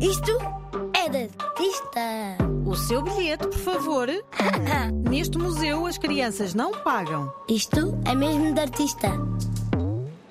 Isto é de artista. O seu bilhete, por favor. Neste museu as crianças não pagam. Isto é mesmo de artista.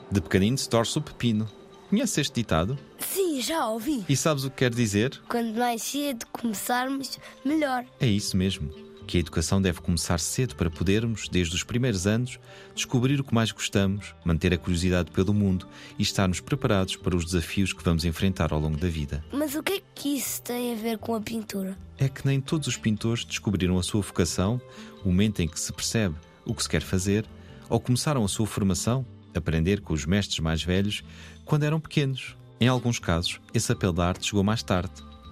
De pequenino se torce o pepino. Conhece este ditado? Sim, já ouvi. E sabes o que quer dizer? Quando mais cedo começarmos, melhor. É isso mesmo. Que a educação deve começar cedo para podermos, desde os primeiros anos, descobrir o que mais gostamos, manter a curiosidade pelo mundo e estarmos preparados para os desafios que vamos enfrentar ao longo da vida. Mas o que é que isso tem a ver com a pintura? É que nem todos os pintores descobriram a sua vocação, o momento em que se percebe o que se quer fazer, ou começaram a sua formação, aprender com os mestres mais velhos, quando eram pequenos. Em alguns casos, esse apelo da arte chegou mais tarde,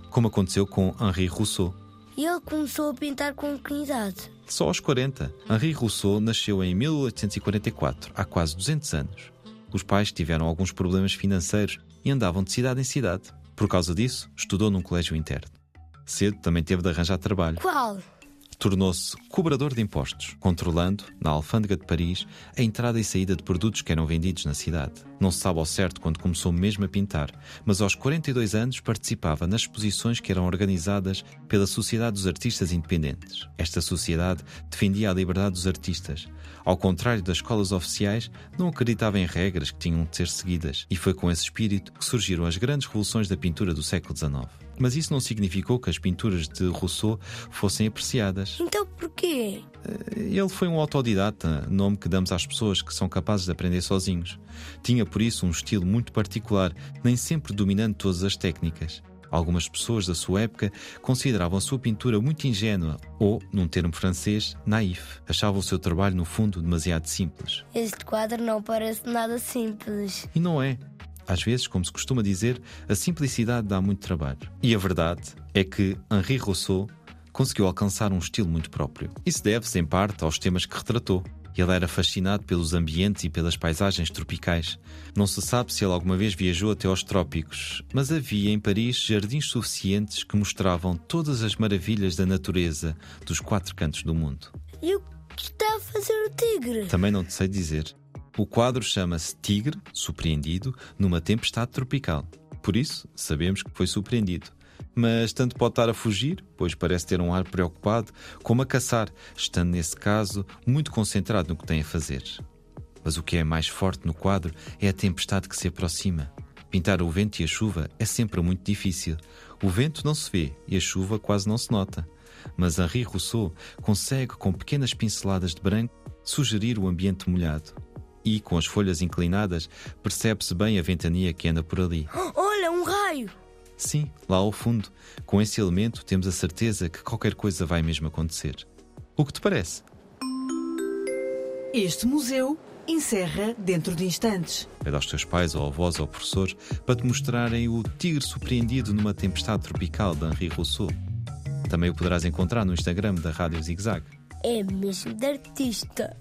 como aconteceu com Henri Rousseau. E ele começou a pintar com que idade? Só aos 40. Henri Rousseau nasceu em 1844, há quase 200 anos. Os pais tiveram alguns problemas financeiros e andavam de cidade em cidade. Por causa disso, estudou num colégio interno. Cedo também teve de arranjar trabalho. Qual? Tornou-se cobrador de impostos, controlando, na alfândega de Paris, a entrada e saída de produtos que eram vendidos na cidade. Não se sabe ao certo quando começou mesmo a pintar, mas aos 42 anos participava nas exposições que eram organizadas pela Sociedade dos Artistas Independentes. Esta sociedade defendia a liberdade dos artistas. Ao contrário das escolas oficiais, não acreditava em regras que tinham de ser seguidas, e foi com esse espírito que surgiram as grandes revoluções da pintura do século XIX. Mas isso não significou que as pinturas de Rousseau fossem apreciadas. Então porquê? Ele foi um autodidata, nome que damos às pessoas que são capazes de aprender sozinhos. Tinha por isso um estilo muito particular, nem sempre dominando todas as técnicas. Algumas pessoas da sua época consideravam a sua pintura muito ingênua ou, num termo francês, naif. Achavam o seu trabalho, no fundo, demasiado simples. Este quadro não parece nada simples. E não é. Às vezes, como se costuma dizer, a simplicidade dá muito trabalho. E a verdade é que Henri Rousseau conseguiu alcançar um estilo muito próprio. Isso deve-se, em parte, aos temas que retratou. Ele era fascinado pelos ambientes e pelas paisagens tropicais. Não se sabe se ele alguma vez viajou até aos trópicos, mas havia em Paris jardins suficientes que mostravam todas as maravilhas da natureza dos quatro cantos do mundo. E o que está a fazer o tigre? Também não te sei dizer. O quadro chama-se Tigre, surpreendido, numa tempestade tropical. Por isso, sabemos que foi surpreendido. Mas tanto pode estar a fugir, pois parece ter um ar preocupado, como a caçar, estando nesse caso muito concentrado no que tem a fazer. Mas o que é mais forte no quadro é a tempestade que se aproxima. Pintar o vento e a chuva é sempre muito difícil. O vento não se vê e a chuva quase não se nota. Mas Henri Rousseau consegue, com pequenas pinceladas de branco, sugerir o ambiente molhado. E, com as folhas inclinadas, percebe-se bem a ventania que anda por ali. Olha, um raio! Sim, lá ao fundo, com esse elemento temos a certeza que qualquer coisa vai mesmo acontecer. O que te parece? Este museu encerra dentro de instantes. Pede aos teus pais ou avós ou professores para te mostrarem o tigre surpreendido numa tempestade tropical de Henri Rousseau. Também o poderás encontrar no Instagram da Rádio Zig Zag. É mesmo de artista.